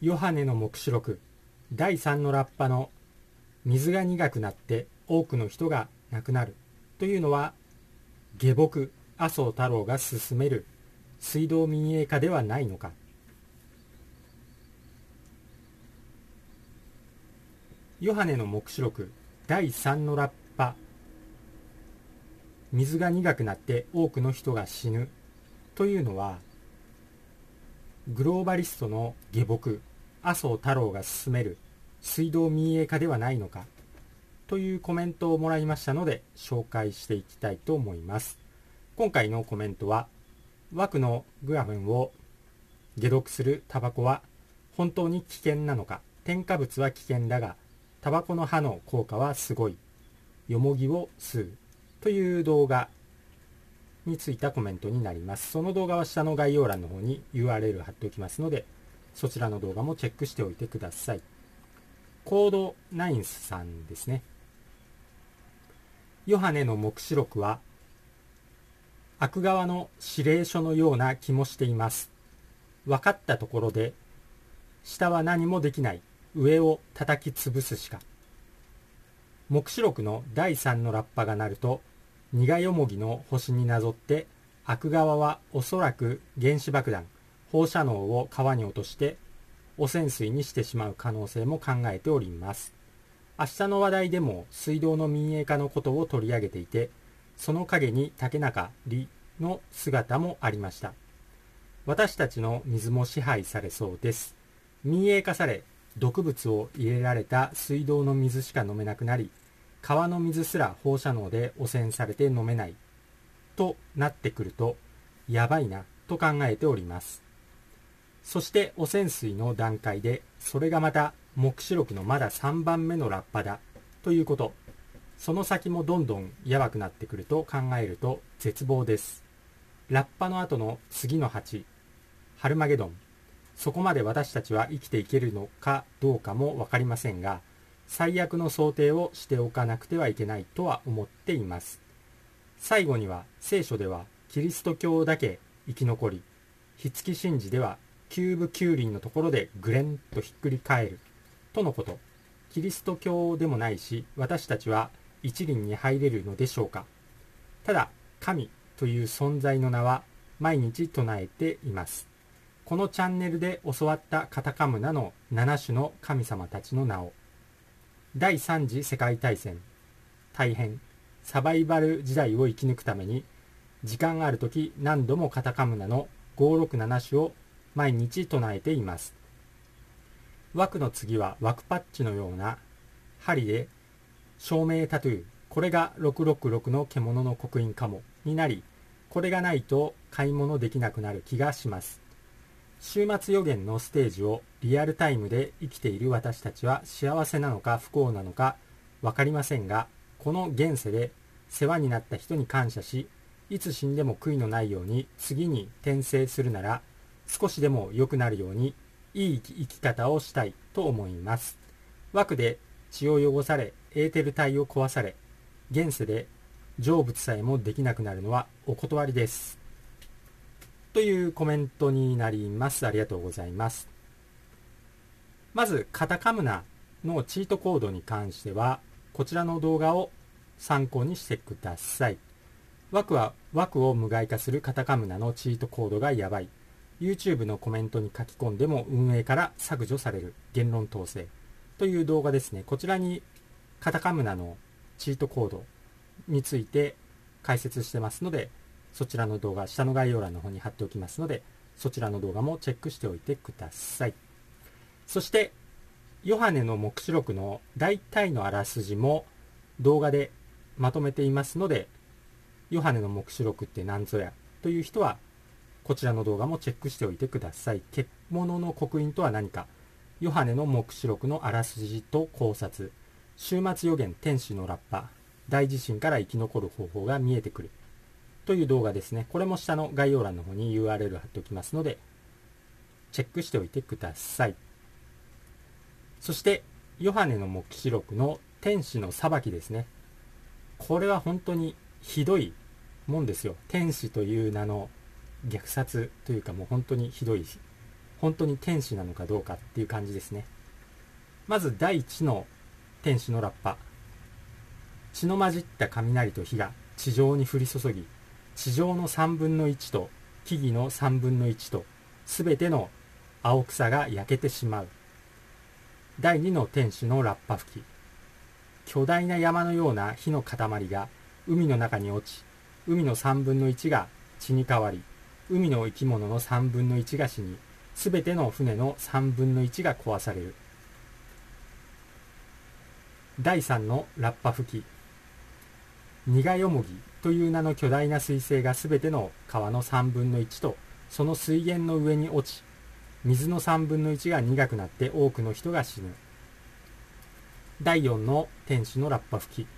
ヨハネの黙示録第3のラッパの水が苦くなって多くの人が亡くなる。というのは下僕麻生太郎が進める水道民営化ではないのか。ヨハネの黙示録第3のラッパ水が苦くなって多くの人が死ぬ。というのはグローバリストの下僕麻生太郎が進める水道民営化ではないのかというコメントをもらいましたので紹介していきたいと思います。今回のコメントは枠のグラフンを解毒するタバコは本当に危険なのか添加物は危険だがタバコの葉の効果はすごいよもぎを吸うという動画についたコメントになります。その動画は下の概要欄の方に URL 貼っておきますのでそちらの動画もチェックしておいてください。コードナインスさんですね。ヨハネの黙示録は悪側の指令書のような気もしています。分かったところで下は何もできない。上を叩き潰すしか。黙示録の第3のラッパが鳴ると苦よもぎの星になぞって悪側はおそらく原子爆弾放射能を川に落として汚染水にしてしまう可能性も考えております。明日の話題でも水道の民営化のことを取り上げていてその陰に竹中里の姿もありました。私たちの水も支配されそうです。民営化され毒物を入れられた水道の水しか飲めなくなり川の水すら放射能で汚染されて飲めないとなってくるとやばいなと考えております。そして汚染水の段階でそれがまた黙示録のまだ3番目のラッパだということ。その先もどんどんやばくなってくると考えると絶望です。ラッパの後の次の鉢ハルマゲドン。そこまで私たちは生きていけるのかどうかも分かりませんが最悪の想定をしておかなくてはいけないとは思っています。最後には聖書ではキリスト教だけ生き残り火付き神事ではキューブ九輪のところでグレンとひっくり返るとのこと。キリスト教でもないし私たちは一輪に入れるのでしょうか。ただ神という存在の名は毎日唱えています。このチャンネルで教わったカタカムナの7種の神様たちの名を第3次世界大戦。大変。サバイバル時代を生き抜くために時間ある時何度もカタカムナの567種を毎日唱えています。枠の次は枠パッチのような針で照明タトゥー。これが666の獣の刻印かも。になりこれがないと買い物できなくなる気がします。週末予言のステージをリアルタイムで生きている私たちは幸せなのか不幸なのか分かりませんがこの現世で世話になった人に感謝しいつ死んでも悔いのないように次に転生するなら少しでも良くなるようにいい生き方をしたいと思います。枠で血を汚されエーテル体を壊され現世で成仏さえもできなくなるのはお断りです。というコメントになります。ありがとうございます。まずカタカムナのチートコードに関してはこちらの動画を参考にしてください。枠は枠を無害化するカタカムナのチートコードがやばい。YouTube のコメントに書き込んでも運営から削除される。言論統制。という動画ですね。こちらにカタカムナのチートコードについて解説してますのでそちらの動画下の概要欄の方に貼っておきますのでそちらの動画もチェックしておいてください。そしてヨハネの黙示録の大体のあらすじも動画でまとめていますのでヨハネの黙示録って何ぞやという人はこちらの動画もチェックしておいてください。獣の刻印とは何か。ヨハネの黙示録のあらすじと考察。終末予言天使のラッパ。大地震から生き残る方法が見えてくる。という動画ですね。これも下の概要欄の方に URL 貼っておきますのでチェックしておいてください。そしてヨハネの黙示録の天使の裁きですね。これは本当にひどいもんですよ。天使という名の虐殺というかもう本当にひどい本当に天使なのかどうかっていう感じですね。まず第一の天使のラッパ。血の混じった雷と火が地上に降り注ぎ地上の3分の1と木々の3分の1と全ての青草が焼けてしまう。第2の天使のラッパ吹き。巨大な山のような火の塊が海の中に落ち海の3分の1が血に変わり海の生き物の3分の1が死に全ての船の3分の1が壊される。第3のラッパ吹き。苦よもぎという名の巨大な彗星が全ての川の3分の1とその水源の上に落ち水の3分の1が苦くなって多くの人が死ぬ。第4の天使のラッパ吹き。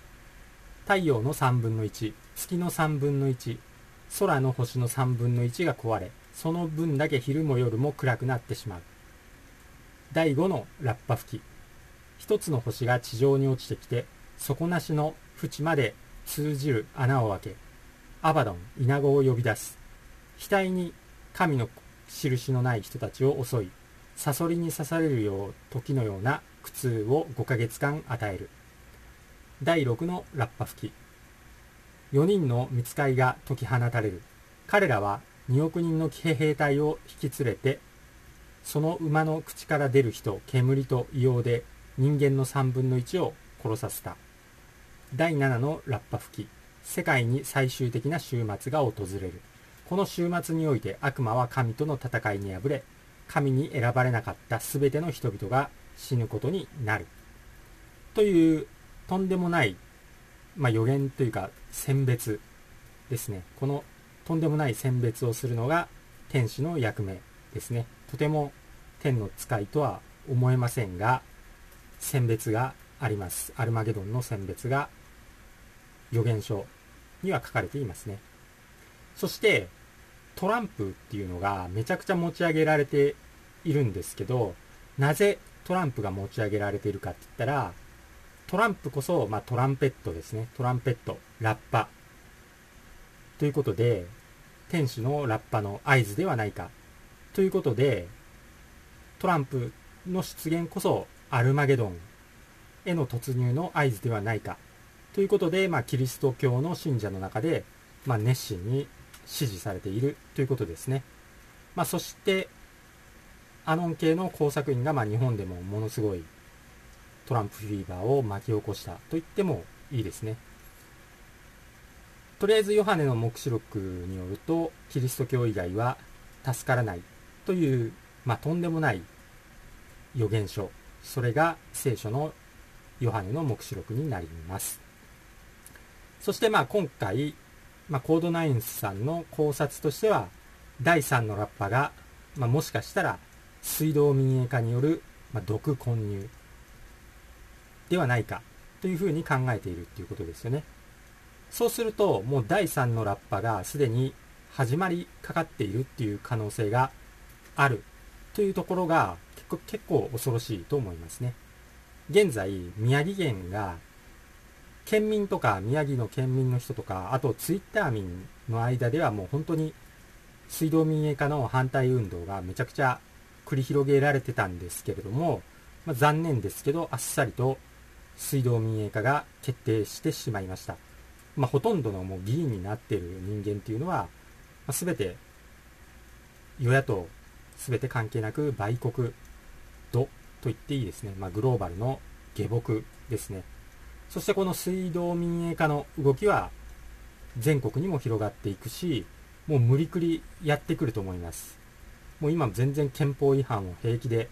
太陽の3分の1月の3分の1空の星の3分の1が壊れその分だけ昼も夜も暗くなってしまう。第5のラッパ吹き。一つの星が地上に落ちてきて底なしの縁まで通じる穴を開けアバドンイナゴを呼び出す。額に神の印のない人たちを襲いサソリに刺されるよう時のような苦痛を5ヶ月間与える。第6のラッパ吹き。4人の見つかいが解き放たれる。彼らは2億人の騎兵隊を引き連れてその馬の口から出る人煙と硫黄で人間の3分の1を殺させた。第7のラッパ吹き。世界に最終的な終末が訪れる。この終末において悪魔は神との戦いに敗れ神に選ばれなかった全ての人々が死ぬことになる。というとんでもない、まあ、予言というか選別ですね。このとんでもない選別をするのが天使の役目ですね。とても天の使いとは思えませんが選別があります。アルマゲドンの選別が予言書には書かれていますね。そしてトランプっていうのがめちゃくちゃ持ち上げられているんですけどなぜトランプが持ち上げられているかって言ったらトランプこそ、まあ、トランペットですね。トランペットラッパ。ということで天使のラッパの合図ではないか。ということでトランプの出現こそアルマゲドンへの突入の合図ではないか。ということで、まあ、キリスト教の信者の中で、まあ、熱心に支持されているということですね。まあ、そして、アノン系の工作員がまあ日本でもものすごいトランプフィーバーを巻き起こしたと言ってもいいですね。とりあえずヨハネの黙示録によると、キリスト教以外は助からないという、まあ、とんでもない予言書。それが聖書のヨハネの黙示録になります。そしてまあ今回、まあ、コードナインスさんの考察としては、第3のラッパが、まあ、もしかしたら水道民営化による、まあ、毒混入ではないかというふうに考えているっていうことですよね。そうすると、もう第3のラッパがすでに始まりかかっているっていう可能性があるというところが結構結構恐ろしいと思いますね。現在、宮城県が県民とか宮城の県民の人とか、あとツイッター民の間ではもう本当に水道民営化の反対運動がめちゃくちゃ繰り広げられてたんですけれども、まあ、残念ですけど、あっさりと水道民営化が決定してしまいました。まあ、ほとんどのもう議員になっている人間っていうのは、まあ、全て与野党全て関係なく売国度と言っていいですね。まあ、グローバルの下僕ですね。そしてこの水道民営化の動きは全国にも広がっていくし、もう無理くりやってくると思います。もう今全然憲法違反を平気で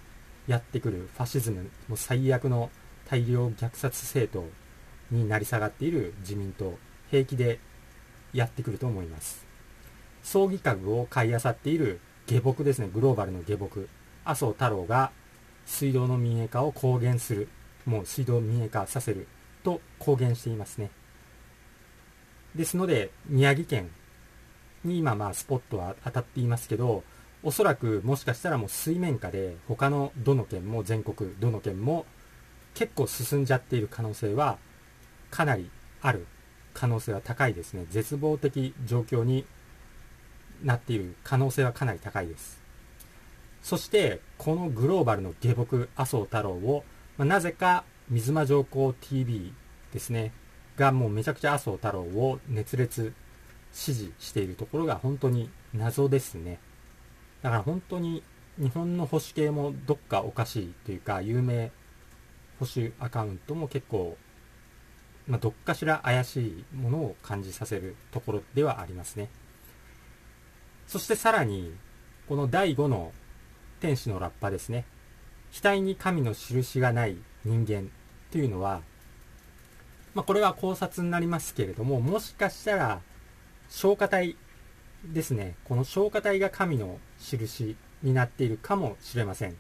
やってくるファシズム、もう最悪の大量虐殺政党になり下がっている自民党、平気でやってくると思います。葬儀家具を買い漁っている下僕ですね、グローバルの下僕、麻生太郎が水道の民営化を公言する、もう水道民営化させると公言していますね。ですので、宮城県に今まあスポットは当たっていますけど、おそらくもしかしたらもう水面下で他のどの県も全国どの県も結構進んじゃっている可能性はかなりある可能性は高いですね。絶望的状況になっている可能性はかなり高いです。そしてこのグローバルの下僕麻生太郎を、まあ、なぜか水間上皇 TV ですね。がもうめちゃくちゃ麻生太郎を熱烈支持しているところが本当に謎ですね。だから本当に日本の保守系もどっかおかしいというか有名保守アカウントも結構、まあ、どっかしら怪しいものを感じさせるところではありますね。そしてさらにこの第5の天使のラッパですね。額に神の印がない人間。というのは、まあ、これは考察になりますけれどももしかしたら消化体ですね。この消化体が神の印になっているかもしれません。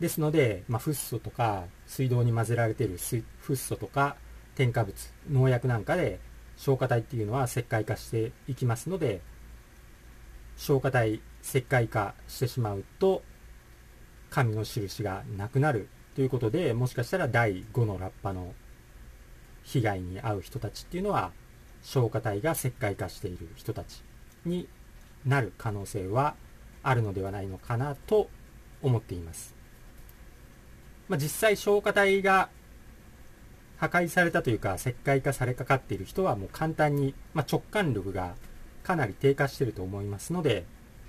ですので、まあ、フッ素とか水道に混ぜられているフッ素とか添加物農薬なんかで消化体っていうのは石灰化していきますので消化体石灰化してしまうと神の印がなくなる。ということでもしかしたら第5のラッパの被害に遭う人たちっていうのは消化体が石灰化している人たちになる可能性はあるのではないのかなと思っています。まあ、実際消化体が破壊されたというか石灰化されかかっている人はもう簡単に、まあ、直感力がかなり低下していると思いますので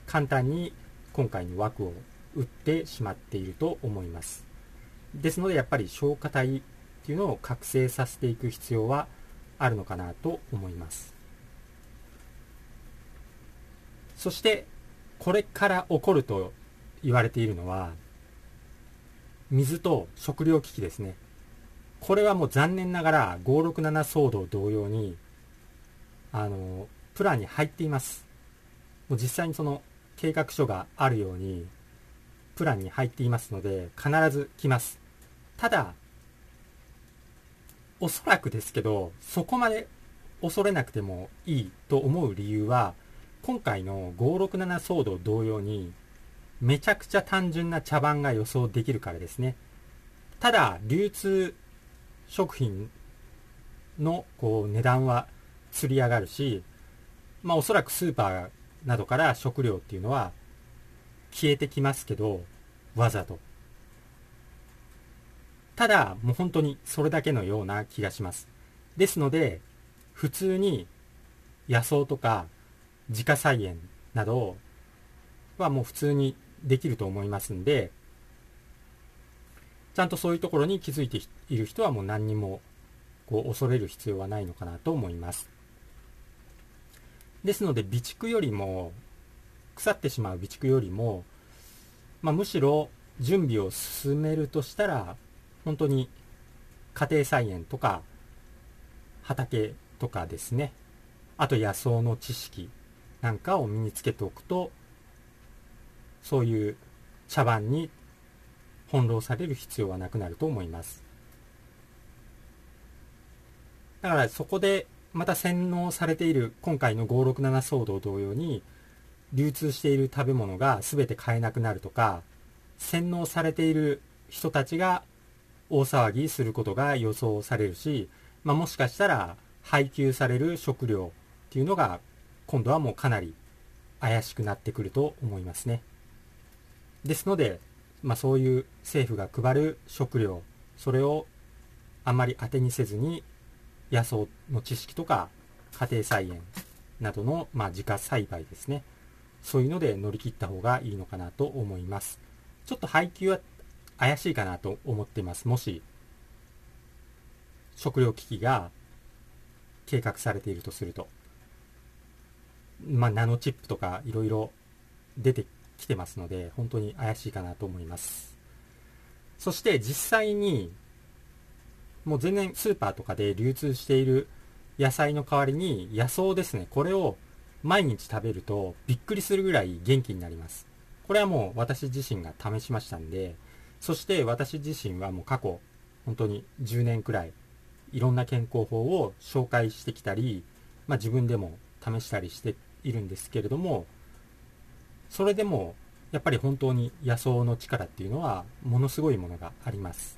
簡単に今回の枠を打ってしまっていると思いますですのでやっぱり消化体っていうのを覚醒させていく必要はあるのかなと思います。そしてこれから起こると言われているのは水と食料危機ですね。これはもう残念ながら567騒動同様にあのプランに入っています。もう実際にその計画書があるようにプランに入っていますので必ず来ます。ただおそらくですけどそこまで恐れなくてもいいと思う理由は今回の567騒動同様にめちゃくちゃ単純な茶番が予想できるからですね。ただ流通食品のこう値段は釣り上がるしまあおそらくスーパーなどから食料っていうのは消えてきますけどわざと。ただもう本当にそれだけのような気がしますですので普通に野草とか自家菜園などはもう普通にできると思いますんで、ちゃんとそういうところに気づいている人はもう何にもこう恐れる必要はないのかなと思います。ですので備蓄よりも腐ってしまう備蓄よりも、まあ、むしろ準備を進めるとしたら本当に家庭菜園とか畑とかですね。あと野草の知識なんかを身につけておくとそういう茶番に翻弄される必要はなくなると思います。だからそこでまた洗脳されている今回の567騒動同様に流通している食べ物が全て買えなくなるとか洗脳されている人たちが大騒ぎすることが予想されるし、まあ、もしかしたら配給される食料っていうのが今度はもうかなり怪しくなってくると思いますね。ですので、まあ、そういう政府が配る食料それをあまり当てにせずに野草の知識とか家庭菜園などの、まあ、自家栽培ですねそういうので乗り切った方がいいのかなと思いますちょっと配給は怪しいかなと思っていますもし食料危機が計画されているとするとまあ、ナノチップとかいろいろ出てきてますので、本当に怪しいかなと思います。そして実際に、もう全然スーパーとかで流通している野菜の代わりに野草ですね、これを毎日食べるとびっくりするぐらい元気になります。これはもう私自身が試しましたんで、そして私自身はもう過去、本当に10年くらい、いろんな健康法を紹介してきたり、まあ、自分でも試したりしているんですけれどもそれでもやっぱり本当に野草の力っていうのはものすごいものがあります。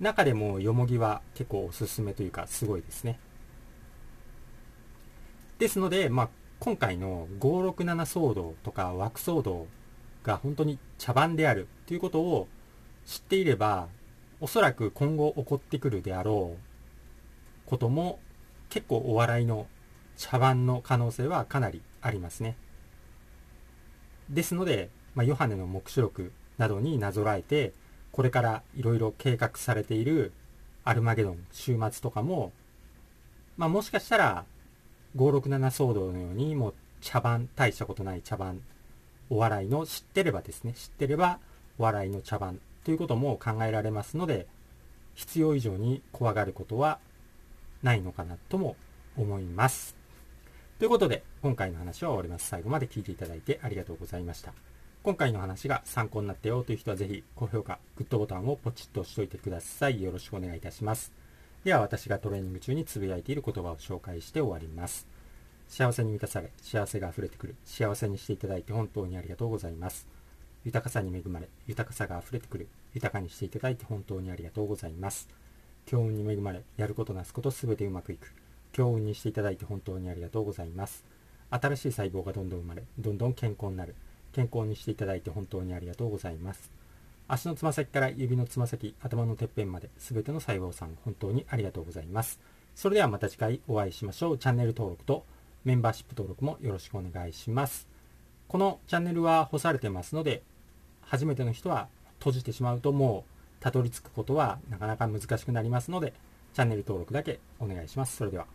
中でもよもぎは結構おすすめというかすごいですね。ですので、まあ、今回の567騒動とか枠騒動が本当に茶番であるということを知っていればおそらく今後起こってくるであろうことも結構お笑いの茶番の可能性はかなりありますね。ですので、まあ、ヨハネの黙示録などになぞらえてこれからいろいろ計画されているアルマゲドン週末とかも、まあ、もしかしたら567騒動のようにもう茶番大したことない茶番お笑いの知ってればですね知ってればお笑いの茶番ということも考えられますので必要以上に怖がることはないのかなとも思います。ということで今回の話は終わります。最後まで聞いていただいてありがとうございました。今回の話が参考になったよという人はぜひ高評価、グッドボタンをポチッと押しておいてください。よろしくお願いいたします。では私がトレーニング中につぶやいている言葉を紹介して終わります。幸せに満たされ、幸せが溢れてくる、幸せにしていただいて本当にありがとうございます。豊かさに恵まれ、豊かさが溢れてくる、豊かにしていただいて本当にありがとうございます。強運に恵まれ、やることなすことすべてうまくいく。強運にしていただいて本当にありがとうございます。新しい細胞がどんどん生まれ、どんどん健康になる。健康にしていただいて本当にありがとうございます。足のつま先から指のつま先、頭のてっぺんまで、すべての細胞さん、本当にありがとうございます。それではまた次回お会いしましょう。チャンネル登録とメンバーシップ登録もよろしくお願いします。このチャンネルは干されてますので、初めての人は閉じてしまうともうたどり着くことはなかなか難しくなりますので、チャンネル登録だけお願いします。それでは。